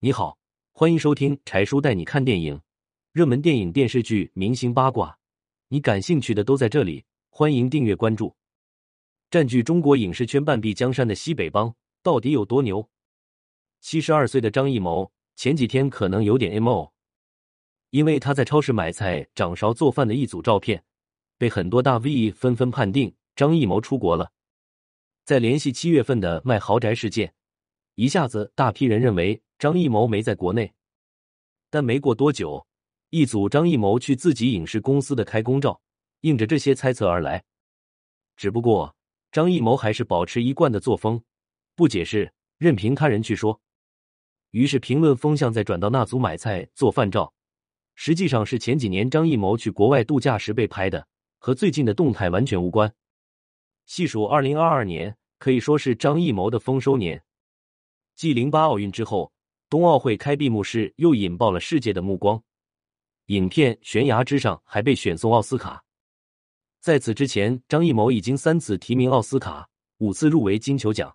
你好，欢迎收听柴叔带你看电影，热门电影、电视剧、明星八卦，你感兴趣的都在这里。欢迎订阅关注。占据中国影视圈半壁江山的西北帮到底有多牛？七十二岁的张艺谋前几天可能有点 emo，因为他在超市买菜掌勺做饭的一组照片，被很多大 V 纷纷判定张艺谋出国了。在联系七月份的卖豪宅事件，一下子大批人认为张艺谋没在国内。但没过多久，一组张艺谋去自己影视公司的开工照，应着这些猜测而来。只不过张艺谋还是保持一贯的作风，不解释，任凭他人去说。于是评论风向再转到那组买菜做饭照，实际上是前几年张艺谋去国外度假时被拍的，和最近的动态完全无关。细数二零二二年，可以说是张艺谋的丰收年。继零八奥运之后，冬奥会开闭幕式又引爆了世界的目光。影片《悬崖之上》还被选送奥斯卡。在此之前，张艺谋已经三次提名奥斯卡，五次入围金球奖。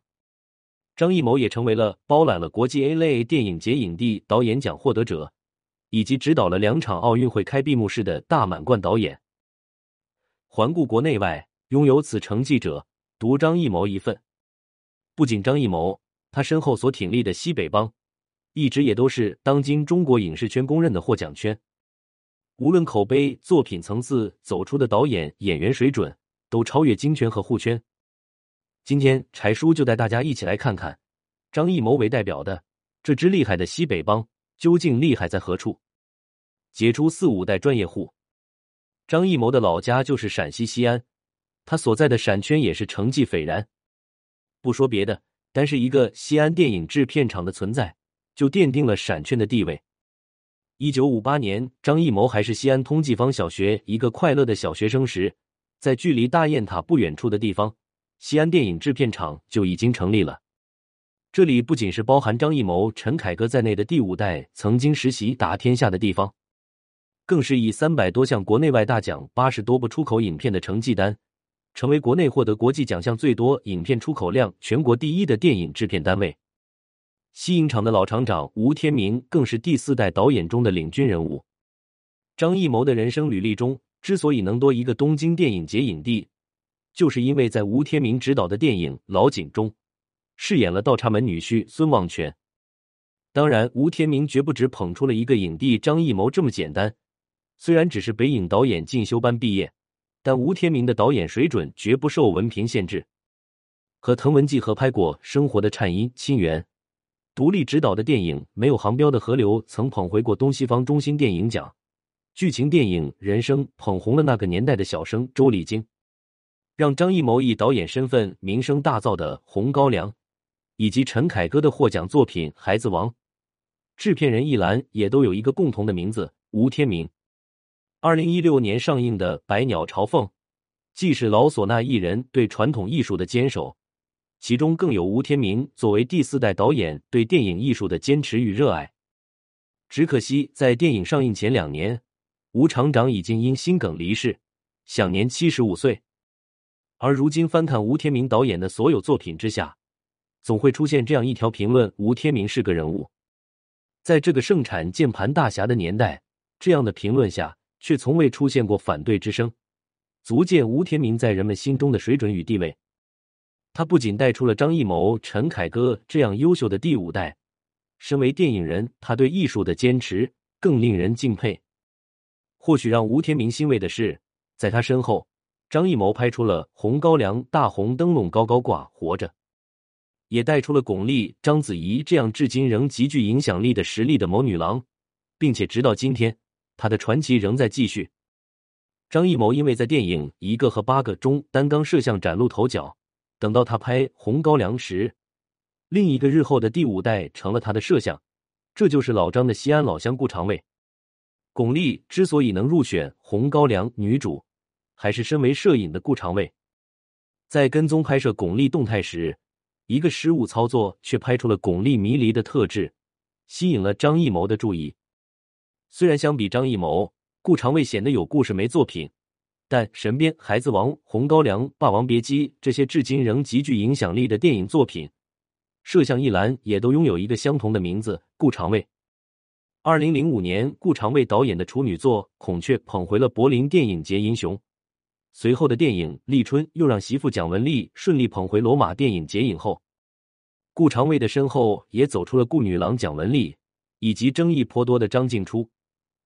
张艺谋也成为了包揽了国际 A 类电影节影帝导演奖获得者，以及指导了两场奥运会开闭幕式的大满贯导演。环顾国内外。拥有此成绩者，独张艺谋一份。不仅张艺谋，他身后所挺立的西北帮，一直也都是当今中国影视圈公认的获奖圈。无论口碑、作品层次、走出的导演、演员水准，都超越京圈和沪圈。今天柴叔就带大家一起来看看，张艺谋为代表的这支厉害的西北帮究竟厉害在何处？杰出四五代专业户，张艺谋的老家就是陕西西安。他所在的陕圈也是成绩斐然，不说别的，单是一个西安电影制片厂的存在，就奠定了陕圈的地位。一九五八年，张艺谋还是西安通济坊小学一个快乐的小学生时，在距离大雁塔不远处的地方，西安电影制片厂就已经成立了。这里不仅是包含张艺谋、陈凯歌在内的第五代曾经实习打天下的地方，更是以三百多项国内外大奖、八十多部出口影片的成绩单。成为国内获得国际奖项最多、影片出口量全国第一的电影制片单位。西影厂的老厂长吴天明更是第四代导演中的领军人物。张艺谋的人生履历中，之所以能多一个东京电影节影帝，就是因为在吴天明执导的电影《老井》中，饰演了倒插门女婿孙望全。当然，吴天明绝不止捧出了一个影帝张艺谋这么简单。虽然只是北影导演进修班毕业。但吴天明的导演水准绝不受文凭限制，和滕文骥合拍过《生活的颤音》《亲缘》，独立执导的电影《没有航标的河流》曾捧回过东西方中心电影奖，剧情电影《人生》捧红了那个年代的小生周丽京，让张艺谋以导演身份名声大噪的《红高粱》，以及陈凯歌的获奖作品《孩子王》，制片人一栏也都有一个共同的名字——吴天明。二零一六年上映的《百鸟朝凤》，既是老唢呐艺人对传统艺术的坚守，其中更有吴天明作为第四代导演对电影艺术的坚持与热爱。只可惜，在电影上映前两年，吴厂长已经因心梗离世，享年七十五岁。而如今翻看吴天明导演的所有作品之下，总会出现这样一条评论：吴天明是个人物。在这个盛产键盘大侠的年代，这样的评论下。却从未出现过反对之声，足见吴天明在人们心中的水准与地位。他不仅带出了张艺谋、陈凯歌这样优秀的第五代，身为电影人，他对艺术的坚持更令人敬佩。或许让吴天明欣慰的是，在他身后，张艺谋拍出了《红高粱》《大红灯笼高高挂》《活着》，也带出了巩俐、章子怡这样至今仍极具影响力的实力的谋女郎，并且直到今天。他的传奇仍在继续。张艺谋因为在电影《一个和八个》中担纲摄像崭露头角，等到他拍《红高粱》时，另一个日后的第五代成了他的摄像，这就是老张的西安老乡顾长卫。巩俐之所以能入选《红高粱》女主，还是身为摄影的顾长卫，在跟踪拍摄巩俐动态时，一个失误操作却拍出了巩俐迷离的特质，吸引了张艺谋的注意。虽然相比张艺谋，顾长卫显得有故事没作品，但《神鞭》《孩子王》《红高粱》《霸王别姬》这些至今仍极具影响力的电影作品，摄像一栏也都拥有一个相同的名字——顾长卫。二零零五年，顾长卫导演的处女作《孔雀》捧回了柏林电影节银熊。随后的电影《立春》又让媳妇蒋雯丽顺利捧回罗马电影节影后。顾长卫的身后也走出了顾女郎蒋雯丽，以及争议颇多的张静初。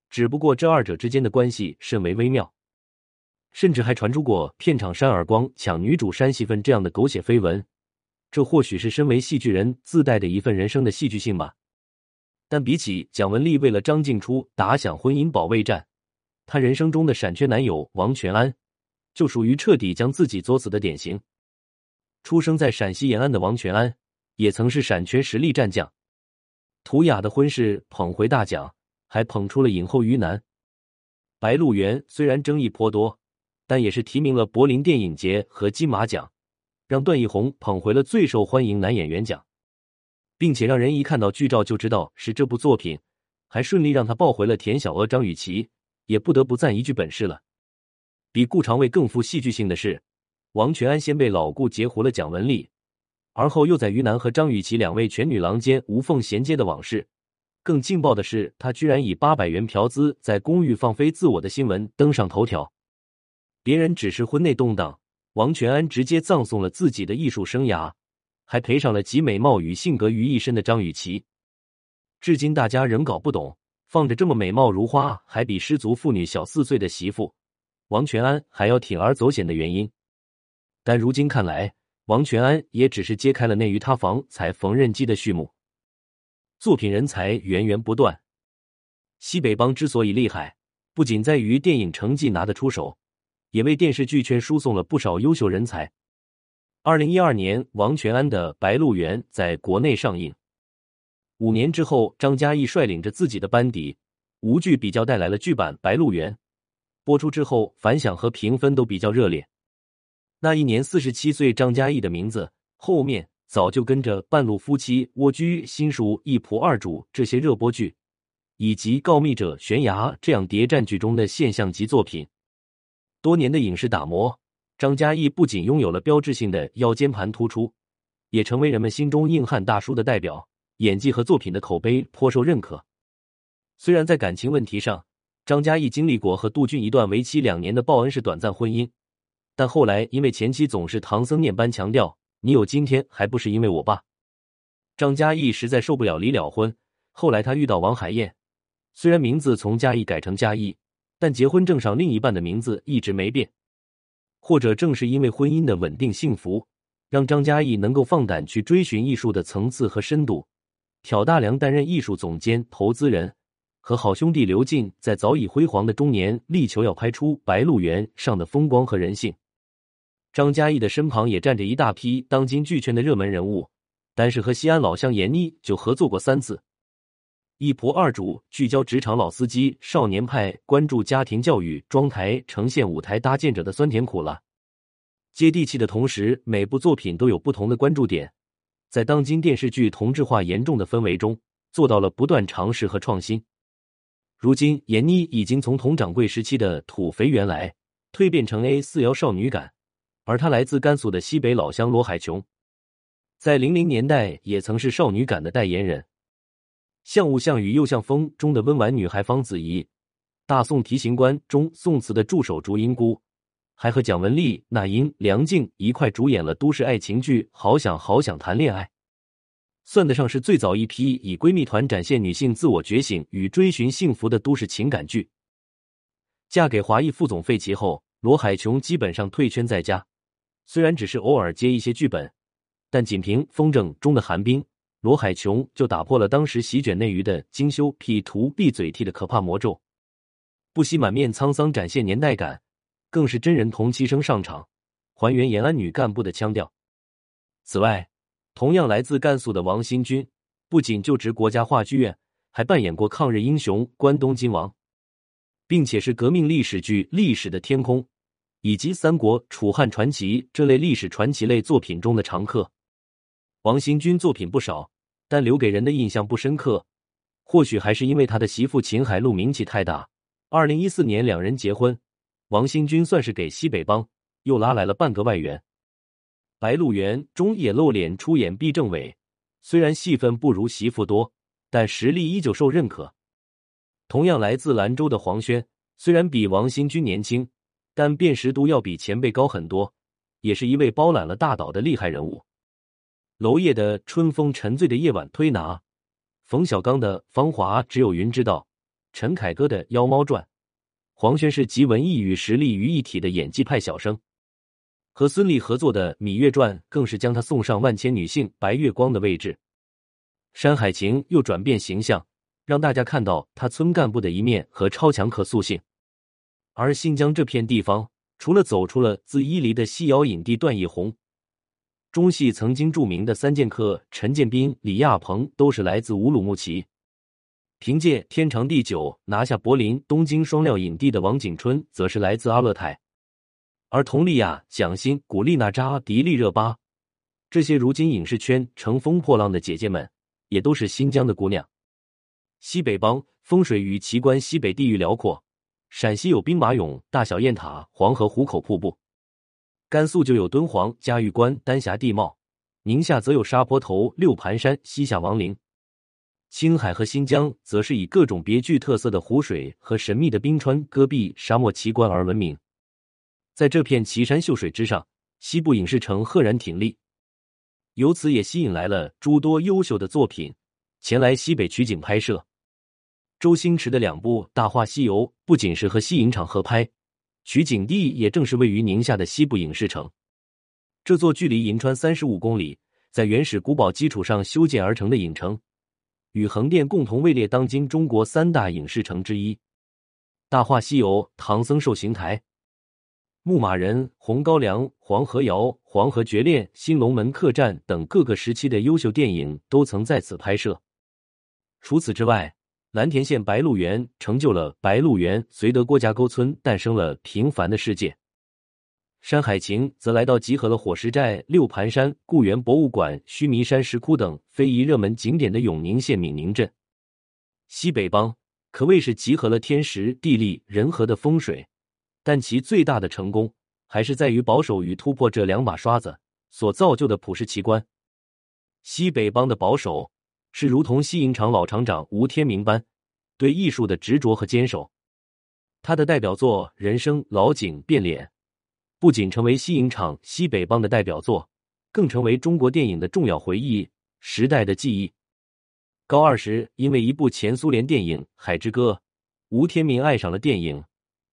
只不过这二者之间的关系甚为微妙，甚至还传出过片场扇耳光、抢女主扇戏份这样的狗血绯闻。这或许是身为戏剧人自带的一份人生的戏剧性吧。但比起蒋雯丽为了张静初打响婚姻保卫战，她人生中的闪缺男友王全安，就属于彻底将自己作死的典型。出生在陕西延安的王全安，也曾是闪缺实力战将。图雅的婚事捧回大奖，还捧出了影后于南。白鹿原虽然争议颇多，但也是提名了柏林电影节和金马奖，让段奕宏捧回了最受欢迎男演员奖。并且让人一看到剧照就知道是这部作品，还顺利让他抱回了田小娥、张雨绮，也不得不赞一句本事了。比顾长卫更富戏剧性的是，王全安先被老顾截胡了蒋雯丽，而后又在于南和张雨绮两位全女郎间无缝衔接的往事。更劲爆的是，他居然以八百元嫖资在公寓放飞自我的新闻登上头条。别人只是婚内动荡，王全安直接葬送了自己的艺术生涯。还赔上了集美貌与性格于一身的张雨绮，至今大家仍搞不懂，放着这么美貌如花，还比失足妇女小四岁的媳妇王全安还要铤而走险的原因。但如今看来，王全安也只是揭开了那于塌房才缝纫机的序幕。作品人才源源不断，西北帮之所以厉害，不仅在于电影成绩拿得出手，也为电视剧圈输送了不少优秀人才。二零一二年，王全安的《白鹿原》在国内上映。五年之后，张嘉译率领着自己的班底，无剧比较带来了剧版《白鹿原》。播出之后，反响和评分都比较热烈。那一年，四十七岁张嘉译的名字后面早就跟着《半路夫妻》《蜗居》《新书》《一仆二主》这些热播剧，以及《告密者》《悬崖》这样谍战剧中的现象级作品。多年的影视打磨。张嘉译不仅拥有了标志性的腰间盘突出，也成为人们心中硬汉大叔的代表，演技和作品的口碑颇受认可。虽然在感情问题上，张嘉译经历过和杜俊一段为期两年的报恩式短暂婚姻，但后来因为前妻总是唐僧念般强调“你有今天还不是因为我爸”，张嘉译实在受不了离了婚。后来他遇到王海燕，虽然名字从嘉译改成嘉译，但结婚证上另一半的名字一直没变。或者正是因为婚姻的稳定幸福，让张嘉译能够放胆去追寻艺术的层次和深度。挑大梁担任艺术总监、投资人，和好兄弟刘进在早已辉煌的中年力求要拍出《白鹿原》上的风光和人性。张嘉译的身旁也站着一大批当今剧圈的热门人物，单是和西安老乡闫妮就合作过三次。一仆二主聚焦职场老司机，少年派关注家庭教育，妆台呈现舞台搭建者的酸甜苦辣。接地气的同时，每部作品都有不同的关注点，在当今电视剧同质化严重的氛围中，做到了不断尝试和创新。如今，闫妮已经从佟掌柜时期的土肥原来蜕变成 A 四幺少女感，而她来自甘肃的西北老乡罗海琼，在零零年代也曾是少女感的代言人。像雾像雨又像风中的温婉女孩方子怡，大宋提刑官中宋词的助手祝英姑。还和蒋雯丽、那英、梁静一块主演了都市爱情剧《好想好想谈恋爱》，算得上是最早一批以闺蜜团展现女性自我觉醒与追寻幸福的都市情感剧。嫁给华裔副总费奇后，罗海琼基本上退圈在家，虽然只是偶尔接一些剧本，但仅凭《风筝》中的寒冰，罗海琼就打破了当时席卷内娱的精修 P 图闭嘴替的可怕魔咒，不惜满面沧桑展现年代感。更是真人同期声上场，还原延安女干部的腔调。此外，同样来自甘肃的王新军，不仅就职国家话剧院，还扮演过抗日英雄关东金王，并且是革命历史剧《历史的天空》以及《三国楚汉传奇》这类历史传奇类作品中的常客。王新军作品不少，但留给人的印象不深刻，或许还是因为他的媳妇秦海璐名气太大。二零一四年两人结婚。王新军算是给西北帮又拉来了半个外援。《白鹿原》中也露脸出演毕政委，虽然戏份不如媳妇多，但实力依旧受认可。同样来自兰州的黄轩，虽然比王新军年轻，但辨识度要比前辈高很多，也是一位包揽了大岛的厉害人物。娄烨的《春风沉醉的夜晚》推拿，冯小刚的《芳华》只有云知道，陈凯歌的《妖猫传》，黄轩是集文艺与实力于一体的演技派小生。和孙俪合作的《芈月传》更是将他送上万千女性白月光的位置。《山海情》又转变形象。让大家看到他村干部的一面和超强可塑性。而新疆这片地方，除了走出了自伊犁的西瑶影帝段奕宏，中戏曾经著名的三剑客陈建斌、李亚鹏都是来自乌鲁木齐。凭借《天长地久》拿下柏林、东京双料影帝的王景春，则是来自阿勒泰。而佟丽娅、蒋欣、古力娜扎、迪丽热巴这些如今影视圈乘风破浪的姐姐们，也都是新疆的姑娘。西北帮风水与奇观，西北地域辽阔。陕西有兵马俑、大小雁塔、黄河壶口瀑布；甘肃就有敦煌、嘉峪关、丹霞地貌；宁夏则有沙坡头、六盘山、西夏王陵；青海和新疆则是以各种别具特色的湖水和神秘的冰川、戈壁、沙漠奇观而闻名。在这片奇山秀水之上，西部影视城赫然挺立，由此也吸引来了诸多优秀的作品前来西北取景拍摄。周星驰的两部《大话西游》不仅是和西影厂合拍，取景地也正是位于宁夏的西部影视城。这座距离银川三十五公里，在原始古堡基础上修建而成的影城，与横店共同位列当今中国三大影视城之一。《大话西游》、唐僧受刑台、牧马人、红高粱、黄河谣、黄河绝恋、新龙门客栈等各个时期的优秀电影都曾在此拍摄。除此之外，蓝田县白鹿原成就了白鹿原，绥德郭家沟村诞生了平凡的世界。山海情则来到集合了火石寨、六盘山、固原博物馆、须弥山石窟等非遗热门景点的永宁县闽宁镇。西北帮可谓是集合了天时地利人和的风水，但其最大的成功还是在于保守与突破这两把刷子所造就的普世奇观。西北帮的保守。是如同西影厂老厂长吴天明般对艺术的执着和坚守。他的代表作《人生》《老井》《变脸》不仅成为西影厂西北帮的代表作，更成为中国电影的重要回忆、时代的记忆。高二时，因为一部前苏联电影《海之歌》，吴天明爱上了电影，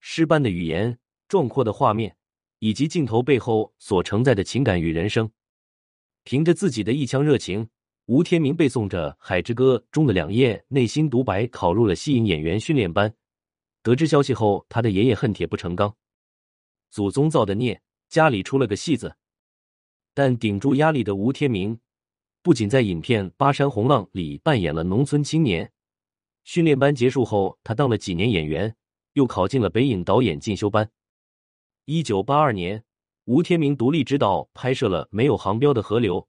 诗般的语言、壮阔的画面以及镜头背后所承载的情感与人生，凭着自己的一腔热情。吴天明背诵着《海之歌》中的两页内心独白，考入了西影演员训练班。得知消息后，他的爷爷恨铁不成钢，祖宗造的孽，家里出了个戏子。但顶住压力的吴天明，不仅在影片《巴山红浪》里扮演了农村青年，训练班结束后，他当了几年演员，又考进了北影导演进修班。一九八二年，吴天明独立执导拍摄了没有航标的河流。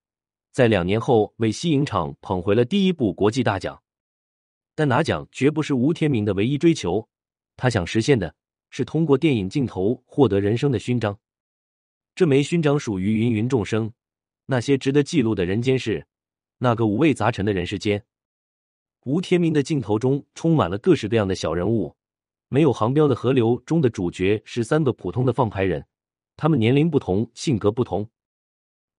在两年后，为西影厂捧回了第一部国际大奖，但拿奖绝不是吴天明的唯一追求，他想实现的是通过电影镜头获得人生的勋章。这枚勋章属于芸芸众生，那些值得记录的人间事，那个五味杂陈的人世间。吴天明的镜头中充满了各式各样的小人物，没有航标的河流中的主角是三个普通的放牌人，他们年龄不同，性格不同。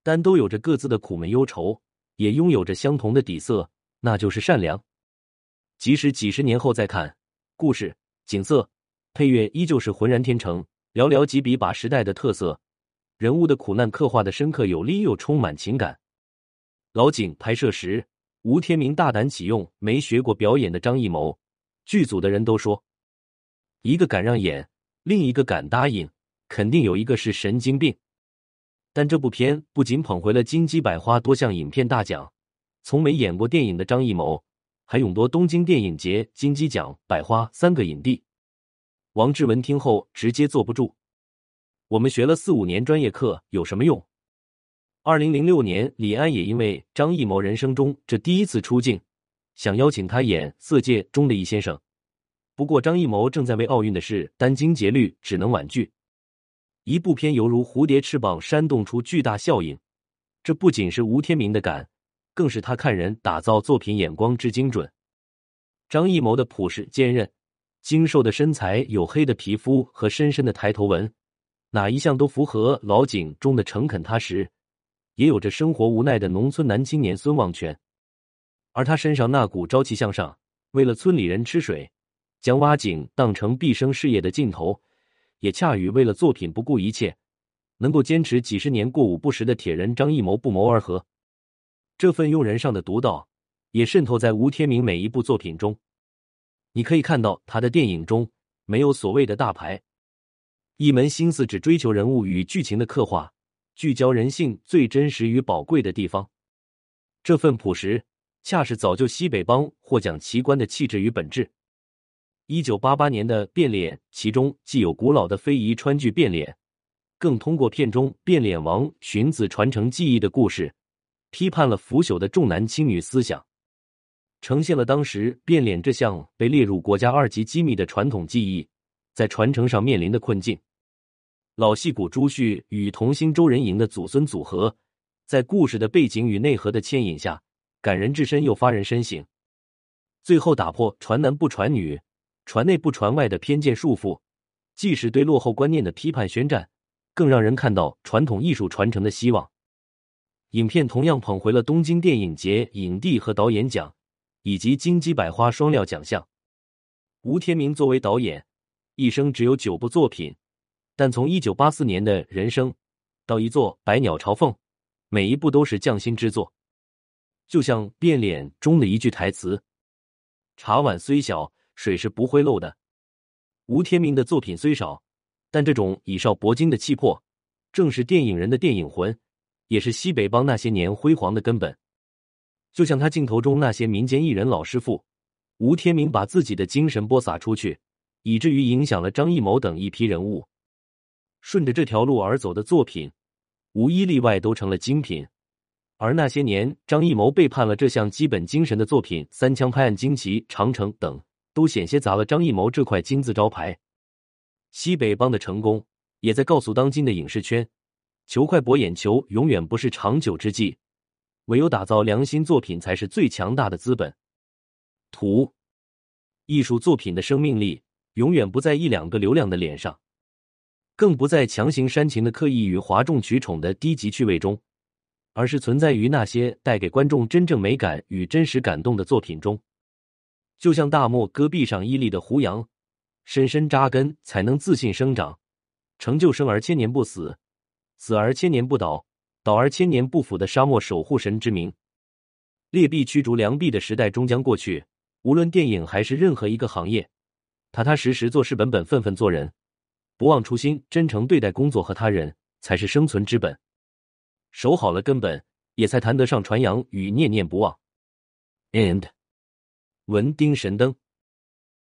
但都有着各自的苦闷忧愁，也拥有着相同的底色，那就是善良。即使几十年后再看，故事、景色、配乐依旧是浑然天成，寥寥几笔把时代的特色、人物的苦难刻画的深刻有力又充满情感。老井拍摄时，吴天明大胆启用没学过表演的张艺谋，剧组的人都说，一个敢让演，另一个敢答应，肯定有一个是神经病。但这部片不仅捧回了金鸡百花多项影片大奖，从没演过电影的张艺谋还勇夺东京电影节金鸡奖、百花三个影帝。王志文听后直接坐不住：“我们学了四五年专业课有什么用？”二零零六年，李安也因为张艺谋人生中这第一次出镜，想邀请他演《色戒》中的易先生，不过张艺谋正在为奥运的事殚精竭虑，只能婉拒。一部片犹如蝴蝶翅膀扇动出巨大效应，这不仅是吴天明的感，更是他看人打造作品眼光之精准。张艺谋的朴实坚韧、精瘦的身材、黝黑的皮肤和深深的抬头纹，哪一项都符合老井中的诚恳踏实，也有着生活无奈的农村男青年孙望全。而他身上那股朝气向上，为了村里人吃水，将挖井当成毕生事业的劲头，也恰与为了作品不顾一切，能够坚持几十年过午不食的铁人张艺谋不谋而合。这份用人上的独到，也渗透在吴天明每一部作品中。你可以看到他的电影中没有所谓的大牌，一门心思只追求人物与剧情的刻画，聚焦人性最真实与宝贵的地方。这份朴实。恰是早就西北帮获奖奇观的气质与本质。一九八八年的《变脸》，其中既有古老的非遗川剧变脸，更通过片中变脸王荀子传承技艺的故事，批判了腐朽的重男轻女思想，呈现了当时变脸这项被列入国家二级机密的传统技艺在传承上面临的困境。老戏骨朱旭与童星周仁莹的祖孙组合，在故事的背景与内核的牵引下。感人至深又发人深省，最后打破传男不传女、传内不传外的偏见束缚，既是对落后观念的批判宣战，更让人看到传统艺术传承的希望。影片同样捧回了东京电影节影帝和导演奖，以及金鸡百花双料奖项。吴天明作为导演，一生只有九部作品，但从一九八四年的人生到一座《百鸟朝凤》，每一部都是匠心之作。就像变脸中的一句台词：“茶碗虽小，水是不会漏的。”吴天明的作品虽少，但这种以少搏精的气魄，正是电影人的电影魂，也是西北帮那些年辉煌的根本。就像他镜头中那些民间艺人老师傅，吴天明把自己的精神播撒出去，以至于影响了张艺谋等一批人物。顺着这条路而走的作品，无一例外都成了精品。而那些年，张艺谋背叛了这项基本精神的作品，《三枪拍案惊奇》《长城》等，都险些砸了张艺谋这块金字招牌。西北帮的成功，也在告诉当今的影视圈：求快博眼球永远不是长久之计，唯有打造良心作品才是最强大的资本。图，艺术作品的生命力永远不在一两个流量的脸上，更不在强行煽情的刻意与哗众取宠的低级趣味中。而是存在于那些带给观众真正美感与真实感动的作品中，就像大漠戈壁上屹立的胡杨，深深扎根才能自信生长，成就生而千年不死，死而千年不倒，倒而千年不腐的沙漠守护神之名。劣币驱逐良币的时代终将过去，无论电影还是任何一个行业，踏踏实实做事，本本分分做人，不忘初心，真诚对待工作和他人，才是生存之本。守好了根本，也才谈得上传扬与念念不忘。And，文丁神灯。